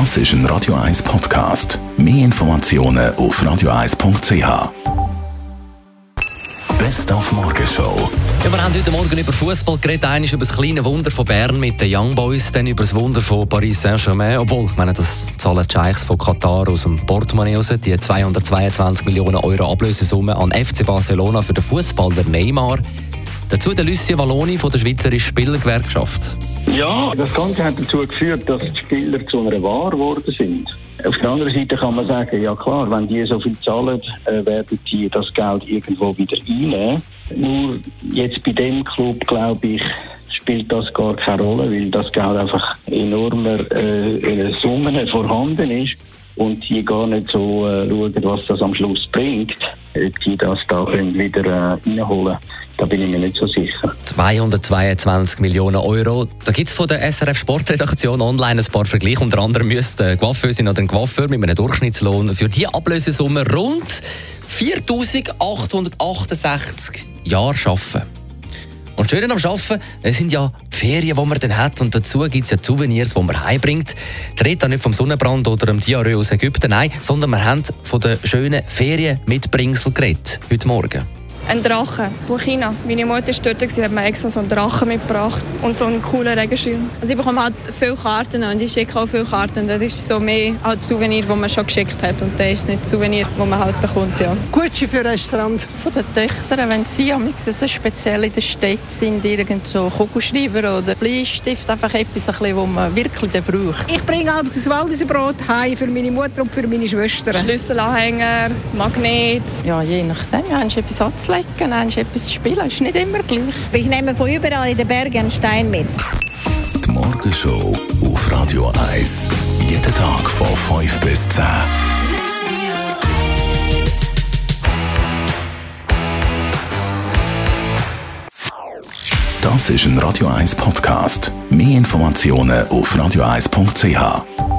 Das ist ein Radio 1 Podcast. Mehr Informationen auf radio1.ch. Best auf Morgenshow. Ja, wir haben heute Morgen über Fußball geredet, eines über das kleine Wunder von Bern mit den Young Boys, dann über das Wunder von Paris Saint-Germain, obwohl, ich meine, das zahlen die Scheichs von Katar aus dem Portemonnaie raus, die 222 Millionen Euro Ablösesumme an FC Barcelona für den Fußballer Neymar. Dazu der Lucien Valloni von der Schweizerischen Spielergewerkschaft. Ja, das Ganze hat dazu geführt, dass die Spieler zu einer Ware geworden sind. Auf der anderen Seite kann man sagen, ja klar, wenn die so viel zahlen, äh, werden die das Geld irgendwo wieder einnehmen. Nur jetzt bei dem Club, glaube ich, spielt das gar keine Rolle, weil das Geld einfach enormer äh, Summen vorhanden ist und die gar nicht so äh, schauen, was das am Schluss bringt, ob die das da wieder äh, reinholen da bin ich mir nicht so sicher. 222 Millionen Euro. Da gibt es von der SRF Sportredaktion online ein paar Vergleiche. Unter anderem müsste ein Coiffeur sein oder ein Coiffeur mit einem Durchschnittslohn für diese Ablösesumme rund 4868 Jahre arbeiten. Und schön am Arbeiten sind ja Ferien, die man dann hat. Und dazu gibt es ja Souvenirs, die man heimbringt. Die Rede nicht vom Sonnenbrand oder dem Diarrhoe aus Ägypten, nein, sondern wir haben von den schönen Ferien-Mitbringsel geredet, heute Morgen. Ein Drache von China. Meine Mutter war dort, hat mir extra so einen Drachen mitgebracht und so einen coolen Regenschirm. Also ich bekomme halt viele Karten und ich schicke auch viele Karten. Das ist so mehr halt Souvenir, das man schon geschickt hat und das ist nicht Souvenir, das man halt bekommt, ja. Gucci für Restaurant. Von den Töchtern, wenn sie so speziell in der Stadt sind, irgend so Kugelschreiber oder Bleistift, einfach etwas, das man wirklich braucht. Ich bringe abends das Waldiserbrot heim für meine Mutter und für meine Schwestern. Schlüsselanhänger, Magnet. Ja, je nachdem, ja, hast du etwas anzulegen, hast etwas zu spielen, ist nicht immer gleich. Ich nehme von überall in den Bergen einen Stein mit. Die Morgenshow auf Radio 1. Jeden Tag von 5 bis 10. Das ist ein Radio 1 Podcast. Mehr Informationen auf radio1.ch.